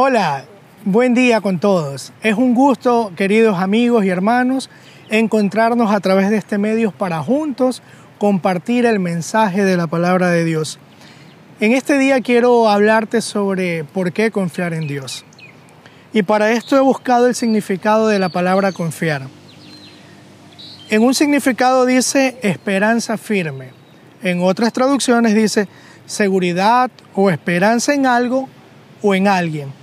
Hola, buen día con todos. Es un gusto, queridos amigos y hermanos, encontrarnos a través de este medio para juntos compartir el mensaje de la palabra de Dios. En este día quiero hablarte sobre por qué confiar en Dios. Y para esto he buscado el significado de la palabra confiar. En un significado dice esperanza firme. En otras traducciones dice seguridad o esperanza en algo o en alguien.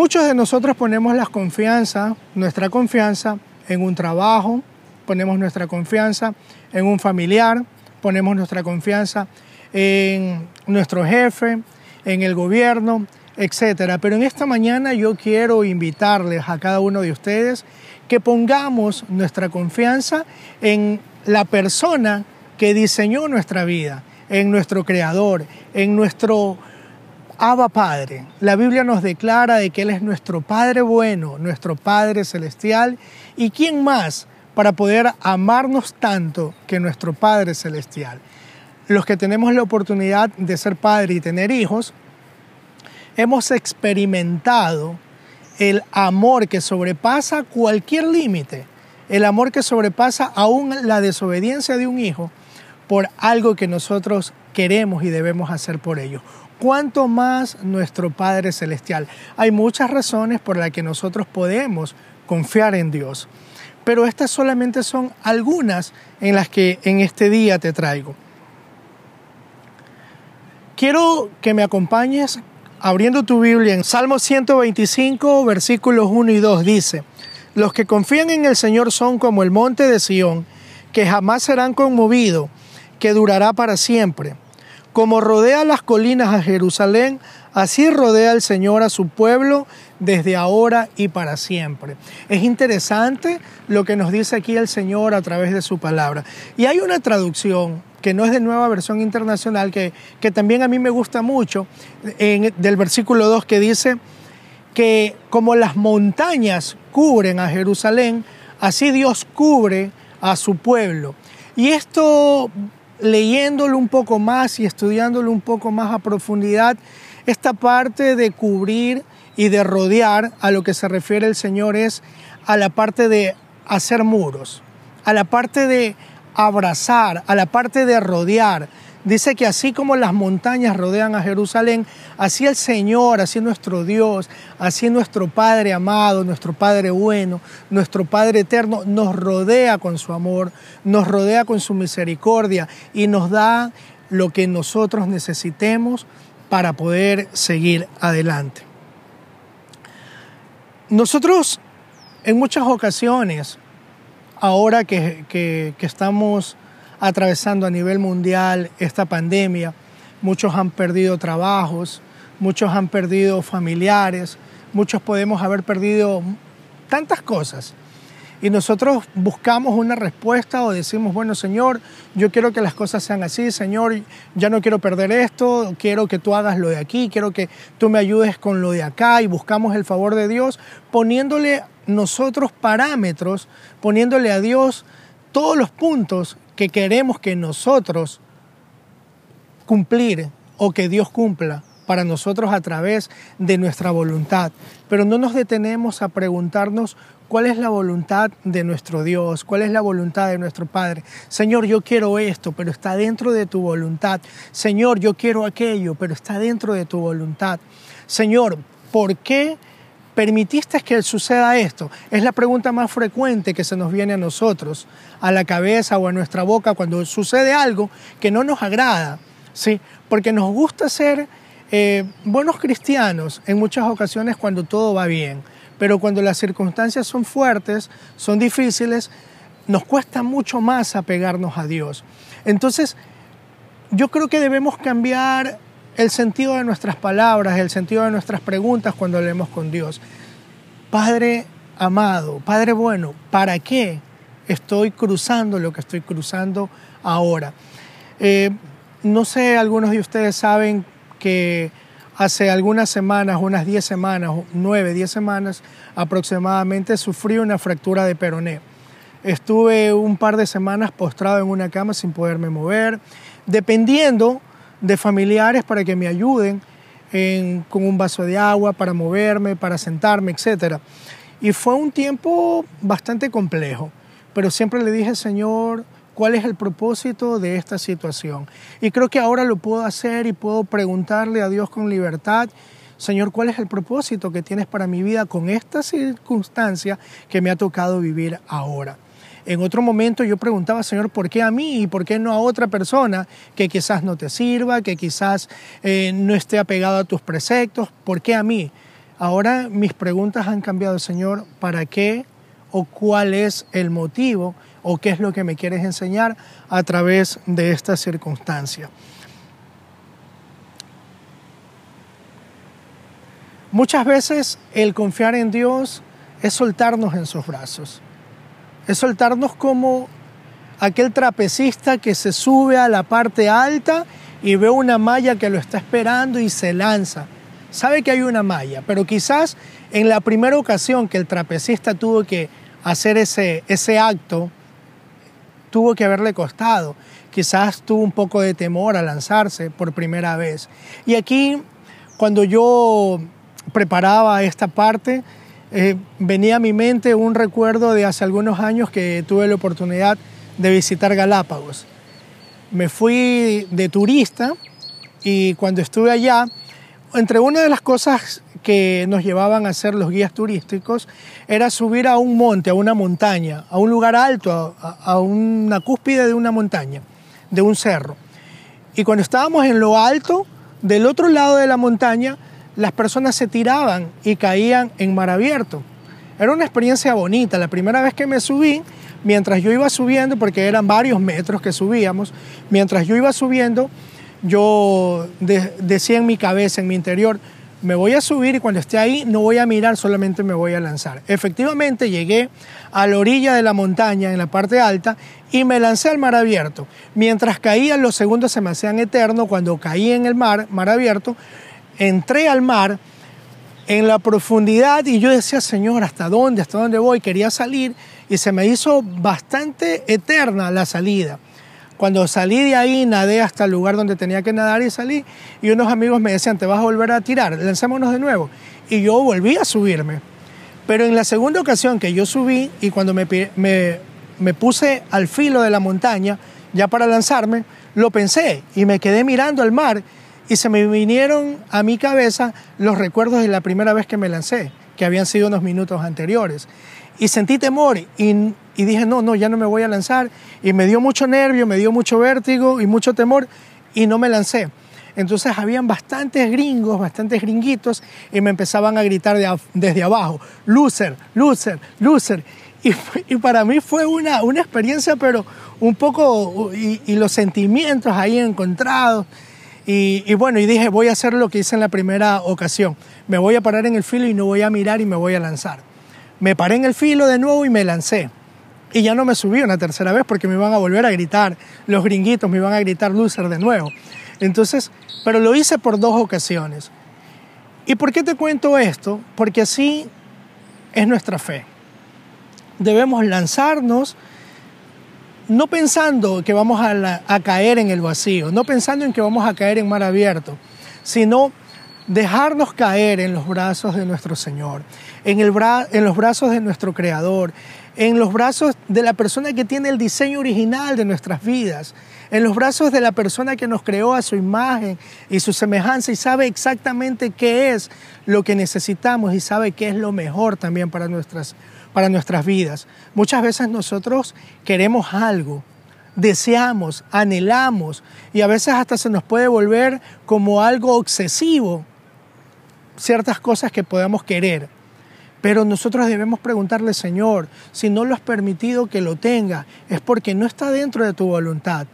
Muchos de nosotros ponemos la confianza, nuestra confianza en un trabajo, ponemos nuestra confianza en un familiar, ponemos nuestra confianza en nuestro jefe, en el gobierno, etc. Pero en esta mañana yo quiero invitarles a cada uno de ustedes que pongamos nuestra confianza en la persona que diseñó nuestra vida, en nuestro creador, en nuestro Abba Padre. La Biblia nos declara de que Él es nuestro Padre bueno, nuestro Padre celestial. ¿Y quién más para poder amarnos tanto que nuestro Padre celestial? Los que tenemos la oportunidad de ser padre y tener hijos, hemos experimentado el amor que sobrepasa cualquier límite, el amor que sobrepasa aún la desobediencia de un hijo por algo que nosotros queremos y debemos hacer por ellos cuánto más nuestro Padre Celestial. Hay muchas razones por las que nosotros podemos confiar en Dios, pero estas solamente son algunas en las que en este día te traigo. Quiero que me acompañes abriendo tu Biblia en Salmo 125, versículos 1 y 2 dice, Los que confían en el Señor son como el monte de Sión, que jamás serán conmovidos, que durará para siempre. Como rodea las colinas a Jerusalén, así rodea el Señor a su pueblo desde ahora y para siempre. Es interesante lo que nos dice aquí el Señor a través de su palabra. Y hay una traducción que no es de nueva versión internacional, que, que también a mí me gusta mucho, del versículo 2 que dice que como las montañas cubren a Jerusalén, así Dios cubre a su pueblo. Y esto leyéndolo un poco más y estudiándolo un poco más a profundidad, esta parte de cubrir y de rodear a lo que se refiere el Señor es a la parte de hacer muros, a la parte de abrazar, a la parte de rodear, Dice que así como las montañas rodean a Jerusalén, así el Señor, así nuestro Dios, así nuestro Padre amado, nuestro Padre bueno, nuestro Padre eterno, nos rodea con su amor, nos rodea con su misericordia y nos da lo que nosotros necesitemos para poder seguir adelante. Nosotros en muchas ocasiones, ahora que, que estamos atravesando a nivel mundial esta pandemia. Muchos han perdido trabajos, muchos han perdido familiares, muchos podemos haber perdido tantas cosas. Y nosotros buscamos una respuesta o decimos, bueno Señor, yo quiero que las cosas sean así, Señor, ya no quiero perder esto, quiero que tú hagas lo de aquí, quiero que tú me ayudes con lo de acá y buscamos el favor de Dios, poniéndole nosotros parámetros, poniéndole a Dios todos los puntos que queremos que nosotros cumplir o que Dios cumpla para nosotros a través de nuestra voluntad. Pero no nos detenemos a preguntarnos cuál es la voluntad de nuestro Dios, cuál es la voluntad de nuestro Padre. Señor, yo quiero esto, pero está dentro de tu voluntad. Señor, yo quiero aquello, pero está dentro de tu voluntad. Señor, ¿por qué ¿Permitiste que suceda esto? Es la pregunta más frecuente que se nos viene a nosotros, a la cabeza o a nuestra boca cuando sucede algo que no nos agrada, ¿sí? Porque nos gusta ser eh, buenos cristianos en muchas ocasiones cuando todo va bien, pero cuando las circunstancias son fuertes, son difíciles, nos cuesta mucho más apegarnos a Dios. Entonces, yo creo que debemos cambiar el sentido de nuestras palabras, el sentido de nuestras preguntas cuando leemos con Dios. Padre amado, Padre bueno, ¿para qué estoy cruzando lo que estoy cruzando ahora? Eh, no sé, algunos de ustedes saben que hace algunas semanas, unas 10 semanas, 9, 10 semanas aproximadamente, sufrí una fractura de peroné. Estuve un par de semanas postrado en una cama sin poderme mover, dependiendo de familiares para que me ayuden. con un vaso de agua para moverme, para sentarme, etc. Y fue un tiempo bastante complejo, pero siempre le dije, Señor, ¿cuál es el propósito de esta situación? Y creo que ahora lo puedo hacer y puedo preguntarle a Dios con libertad Señor, ¿cuál es el propósito que tienes para mi vida con esta circunstancia que me ha tocado vivir ahora? En otro momento yo preguntaba, Señor, ¿por qué a mí y por qué no a otra persona que quizás no te sirva, que quizás eh, no esté apegado a tus preceptos? ¿Por qué a mí? Ahora mis preguntas han cambiado, Señor, ¿para qué o cuál es el motivo o qué es lo que me quieres enseñar a través de esta circunstancia? Muchas veces el confiar en Dios es soltarnos en sus brazos, es soltarnos como aquel trapecista que se sube a la parte alta y ve una malla que lo está esperando y se lanza. Sabe que hay una malla, pero quizás en la primera ocasión que el trapecista tuvo que hacer ese, ese acto, tuvo que haberle costado. Quizás tuvo un poco de temor a lanzarse por primera vez. Y aquí, cuando yo preparaba esta parte, eh, venía a mi mente un recuerdo de hace algunos años que tuve la oportunidad de visitar Galápagos. Me fui de turista y cuando estuve allá, entre una de las cosas que nos llevaban a hacer los guías turísticos era subir a un monte, a una montaña, a un lugar alto, a, a una cúspide de una montaña, de un cerro. Y cuando estábamos en lo alto, del otro lado de la montaña, las personas se tiraban y caían en mar abierto. Era una experiencia bonita. La primera vez que me subí, mientras yo iba subiendo, porque eran varios metros que subíamos, mientras yo iba subiendo, yo decía en mi cabeza, en mi interior, me voy a subir y cuando esté ahí no voy a mirar, solamente me voy a lanzar. Efectivamente llegué a la orilla de la montaña, en la parte alta, y me lancé al mar abierto. Mientras caía, los segundos se me hacían eternos. Cuando caí en el mar, mar abierto, entré al mar en la profundidad y yo decía, Señor, ¿hasta dónde? ¿Hasta dónde voy? Quería salir y se me hizo bastante eterna la salida. Cuando salí de ahí, nadé hasta el lugar donde tenía que nadar y salí. Y unos amigos me decían, te vas a volver a tirar, lancémonos de nuevo. Y yo volví a subirme. Pero en la segunda ocasión que yo subí y cuando me, me, me puse al filo de la montaña, ya para lanzarme, lo pensé y me quedé mirando al mar y se me vinieron a mi cabeza los recuerdos de la primera vez que me lancé, que habían sido unos minutos anteriores. Y sentí temor y, dije, no, no, ya no me voy a lanzar. Y me dio mucho nervio, me dio mucho vértigo y mucho temor y no me lancé. Entonces habían bastantes gringos, bastantes gringuitos y me empezaban a gritar desde abajo, loser, loser, loser. Y, para mí fue una, una experiencia, pero un poco, y, y los sentimientos ahí encontrados. Y, bueno, y dije, voy a hacer lo que hice en la primera ocasión. Me voy a parar en el filo y no voy a mirar y me voy a lanzar. Me paré en el filo de nuevo y me lancé. Y ya no me subí una tercera vez porque me iban a volver a gritar, los gringuitos me iban a gritar loser de nuevo. Entonces, pero lo hice por dos ocasiones. ¿Y por qué te cuento esto? Porque así es nuestra fe. Debemos lanzarnos no pensando que vamos a, caer en el vacío, no pensando en que vamos a caer en mar abierto, sino dejarnos caer en los brazos de nuestro Señor, en, en los brazos de nuestro Creador, en los brazos de la persona que tiene el diseño original de nuestras vidas, en los brazos de la persona que nos creó a su imagen y su semejanza y sabe exactamente qué es lo que necesitamos y sabe qué es lo mejor también para nuestras vidas para nuestras vidas. Muchas veces nosotros queremos algo, deseamos, anhelamos y a veces hasta se nos puede volver como algo obsesivo ciertas cosas que podamos querer. Pero nosotros debemos preguntarle, Señor, si no lo has permitido que lo tenga, es porque no está dentro de tu voluntad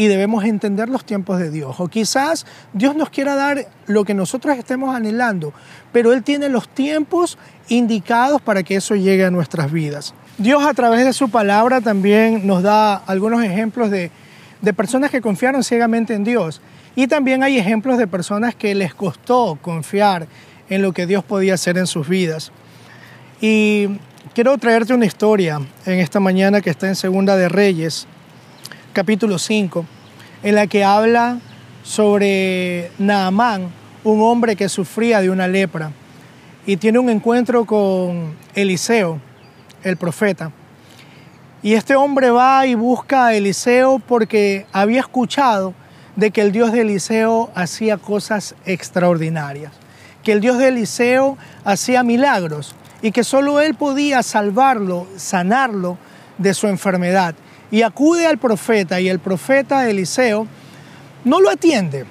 y debemos entender los tiempos de Dios. O quizás Dios nos quiera dar lo que nosotros estemos anhelando, pero Él tiene los tiempos indicados para que eso llegue a nuestras vidas. Dios a través de su palabra también nos da algunos ejemplos de, de personas que confiaron ciegamente en Dios. Y también hay ejemplos de personas que les costó confiar en lo que Dios podía hacer en sus vidas. Y quiero traerte una historia en esta mañana que está en Segunda de Reyes, capítulo 5, en la que habla sobre Naamán, un hombre que sufría de una lepra y tiene un encuentro con Eliseo, el profeta. Y este hombre va y busca a Eliseo porque había escuchado de que el Dios de Eliseo hacía cosas extraordinarias, que el Dios de Eliseo hacía milagros y que solo él podía salvarlo, sanarlo de su enfermedad. Y acude al profeta y el profeta Eliseo no lo atiende,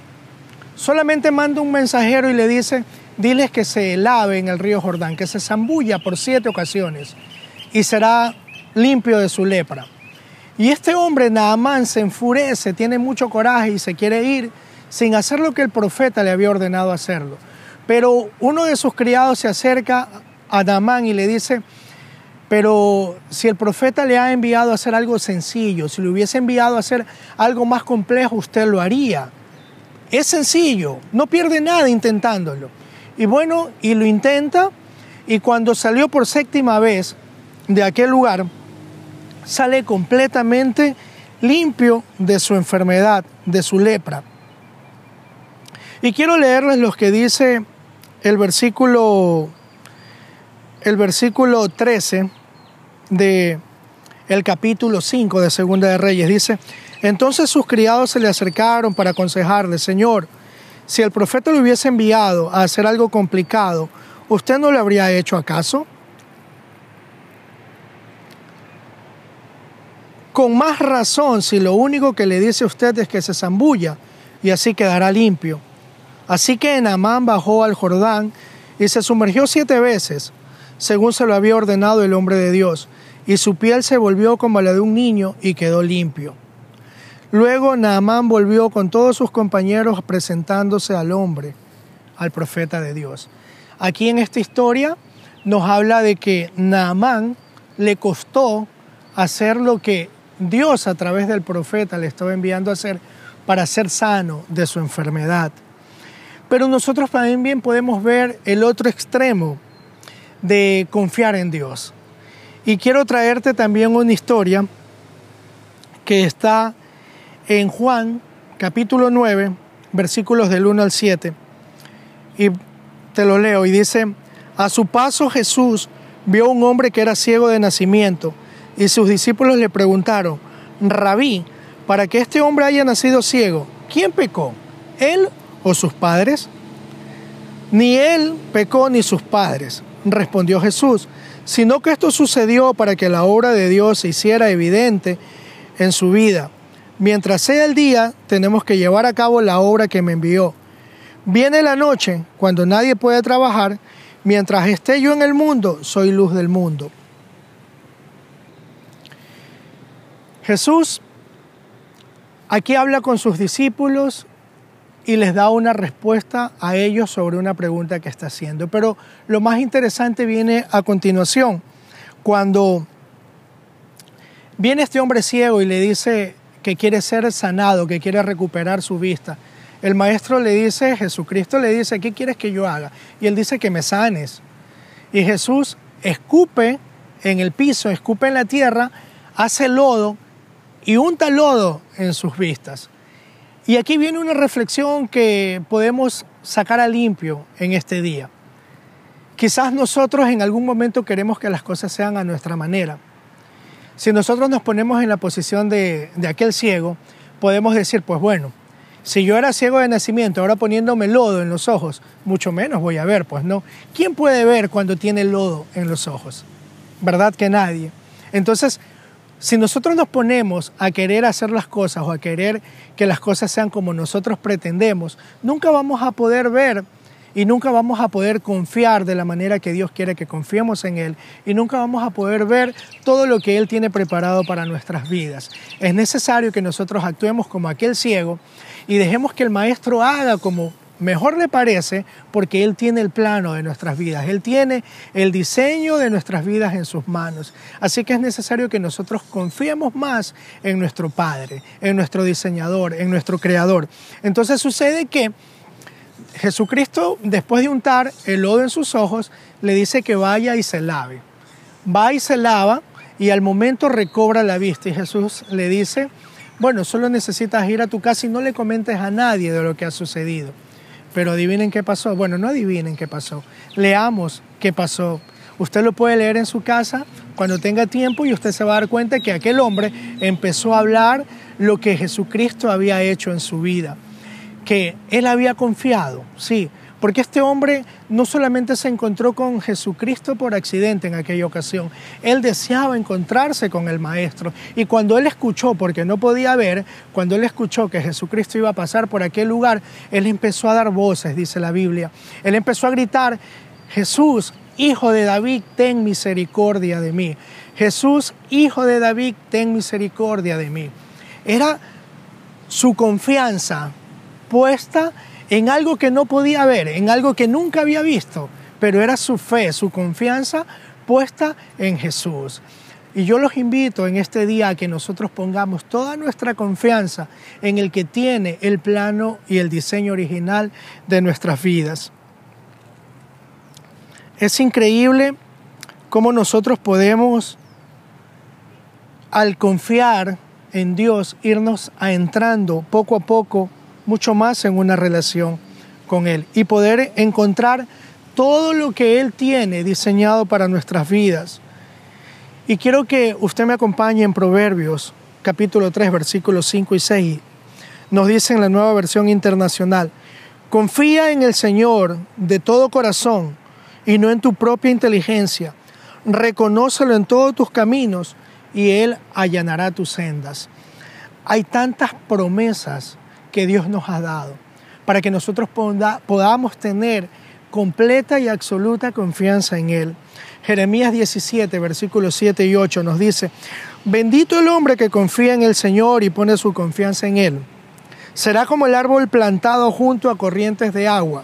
solamente manda un mensajero y le dice, diles que se lave en el río Jordán, que se zambulla por siete ocasiones y será limpio de su lepra. Y este hombre, Naamán, se enfurece, tiene mucho coraje y se quiere ir sin hacer lo que el profeta le había ordenado hacerlo. Pero uno de sus criados se acerca a Naamán y le dice, pero si el profeta le ha enviado a hacer algo sencillo, si le hubiese enviado a hacer algo más complejo, usted lo haría. Es sencillo, no pierde nada intentándolo. Y bueno, y lo intenta, y cuando salió por séptima vez de aquel lugar, sale completamente limpio de su enfermedad, de su lepra. Y quiero leerles lo que dice el versículo el versículo 13 de el capítulo 5 de Segunda de Reyes. Dice, entonces sus criados se le acercaron para aconsejarle, Señor, si el profeta le hubiese enviado a hacer algo complicado, ¿usted no le habría hecho acaso? Con más razón si lo único que le dice a usted es que se zambulla y así quedará limpio. Así que Naamán bajó al Jordán y se sumergió siete veces, según se lo había ordenado el hombre de Dios y su piel se volvió como la de un niño y quedó limpio. Luego Naamán volvió con todos sus compañeros presentándose al hombre, al profeta de Dios. Aquí en esta historia nos habla de que Naamán le costó hacer lo que Dios a través del profeta le estaba enviando a hacer para ser sano de su enfermedad. Pero nosotros también podemos ver el otro extremo de confiar en Dios. Y quiero traerte también una historia que está en Juan capítulo 9, versículos del 1 al 7. Y te lo leo y dice, a su paso Jesús vio un hombre que era ciego de nacimiento y sus discípulos le preguntaron, rabí, para que este hombre haya nacido ciego, ¿quién pecó? ¿Él o sus padres? Ni él pecó ni sus padres, respondió Jesús sino que esto sucedió para que la obra de Dios se hiciera evidente en su vida. Mientras sea el día, tenemos que llevar a cabo la obra que me envió. Viene la noche, cuando nadie puede trabajar, mientras esté yo en el mundo, soy luz del mundo. Jesús aquí habla con sus discípulos y les da una respuesta a ellos sobre una pregunta que está haciendo. Pero lo más interesante viene a continuación, cuando viene este hombre ciego y le dice que quiere ser sanado, que quiere recuperar su vista. El maestro le dice, Jesucristo le dice, ¿qué quieres que yo haga? Y él dice que me sanes. Y Jesús escupe en el piso, escupe en la tierra, hace lodo y unta lodo en sus vistas. Y aquí viene una reflexión que podemos sacar a limpio en este día. Quizás nosotros en algún momento queremos que las cosas sean a nuestra manera. Si nosotros nos ponemos en la posición de, aquel ciego, podemos decir, pues bueno, si yo era ciego de nacimiento, ahora poniéndome lodo en los ojos, mucho menos voy a ver, pues no. ¿Quién puede ver cuando tiene lodo en los ojos? ¿Verdad que nadie? Entonces, si nosotros nos ponemos a querer hacer las cosas o a querer que las cosas sean como nosotros pretendemos, nunca vamos a poder ver y nunca vamos a poder confiar de la manera que Dios quiere que confiemos en Él y nunca vamos a poder ver todo lo que Él tiene preparado para nuestras vidas. Es necesario que nosotros actuemos como aquel ciego y dejemos que el Maestro haga como mejor le parece porque Él tiene el plano de nuestras vidas, Él tiene el diseño de nuestras vidas en sus manos. Así que es necesario que nosotros confiemos más en nuestro Padre, en nuestro diseñador, en nuestro Creador. Entonces sucede que Jesucristo, después de untar el lodo en sus ojos, le dice que vaya y se lave. Va y se lava y al momento recobra la vista y Jesús le dice, bueno, solo necesitas ir a tu casa y no le comentes a nadie de lo que ha sucedido. Pero adivinen qué pasó. Bueno, no adivinen qué pasó. Leamos qué pasó. Usted lo puede leer en su casa cuando tenga tiempo y usted se va a dar cuenta que aquel hombre empezó a hablar lo que Jesucristo había hecho en su vida, que él había confiado, sí, porque este hombre no solamente se encontró con Jesucristo por accidente en aquella ocasión, él deseaba encontrarse con el Maestro. Y cuando él escuchó, porque no podía ver, cuando él escuchó que Jesucristo iba a pasar por aquel lugar, él empezó a dar voces, dice la Biblia. Él empezó a gritar, Jesús, hijo de David, ten misericordia de mí. Jesús, hijo de David, ten misericordia de mí. Era su confianza puesta algo que no podía ver, en algo que nunca había visto, pero era su fe, su confianza puesta en Jesús. Y yo los invito en este día a que nosotros pongamos toda nuestra confianza en el que tiene el plano y el diseño original de nuestras vidas. Es increíble cómo nosotros podemos, al confiar en Dios, irnos adentrando poco a poco mucho más en una relación con Él y poder encontrar todo lo que Él tiene diseñado para nuestras vidas. Y quiero que usted me acompañe en Proverbios capítulo 3 versículos 5 y 6. Nos dice en la nueva versión internacional, confía en el Señor de todo corazón y no en tu propia inteligencia. Reconócelo en todos tus caminos y Él allanará tus sendas. Hay tantas promesas que Dios nos ha dado, para que nosotros podamos tener completa y absoluta confianza en Él. Jeremías 17, versículos 7 y 8 nos dice, bendito el hombre que confía en el Señor y pone su confianza en Él. Será como el árbol plantado junto a corrientes de agua,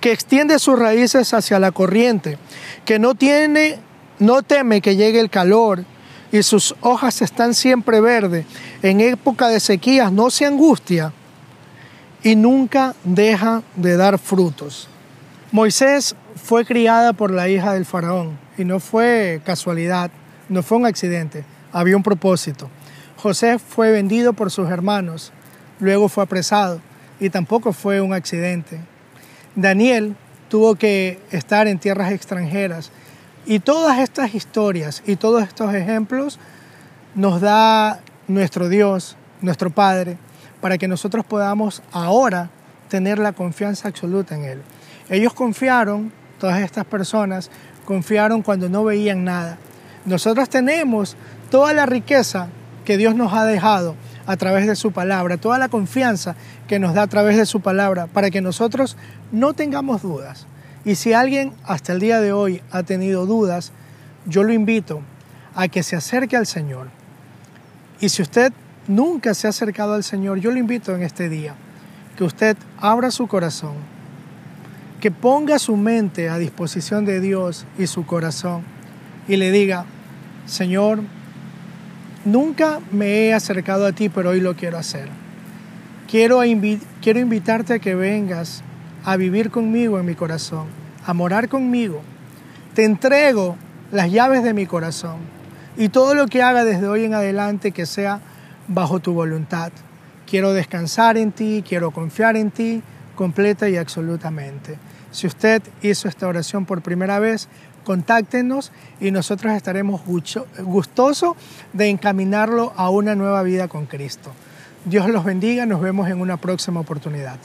que extiende sus raíces hacia la corriente, que no tiene, no teme que llegue el calor y sus hojas están siempre verdes. En época de sequías no se angustia y nunca deja de dar frutos. Moisés fue criada por la hija del faraón y no fue casualidad, no fue un accidente, había un propósito. José fue vendido por sus hermanos, luego fue apresado y tampoco fue un accidente. Daniel tuvo que estar en tierras extranjeras y todas estas historias y todos estos ejemplos nos da nuestro Dios, nuestro Padre, para que nosotros podamos ahora tener la confianza absoluta en Él. Ellos confiaron, todas estas personas confiaron cuando no veían nada. Nosotros tenemos toda la riqueza que Dios nos ha dejado a través de su palabra, toda la confianza que nos da a través de su palabra, para que nosotros no tengamos dudas. Y si alguien hasta el día de hoy ha tenido dudas, yo lo invito a que se acerque al Señor. Y si usted nunca se ha acercado al Señor, yo le invito en este día que usted abra su corazón, que ponga su mente a disposición de Dios y su corazón y le diga, Señor, nunca me he acercado a ti, pero hoy lo quiero hacer. Quiero, quiero invitarte a que vengas a vivir conmigo en mi corazón, a morar conmigo. Te entrego las llaves de mi corazón y todo lo que haga desde hoy en adelante que sea bajo tu voluntad. Quiero descansar en ti, quiero confiar en ti completa y absolutamente. Si usted hizo esta oración por primera vez, contáctenos y nosotros estaremos gustosos de encaminarlo a una nueva vida con Cristo. Dios los bendiga, nos vemos en una próxima oportunidad.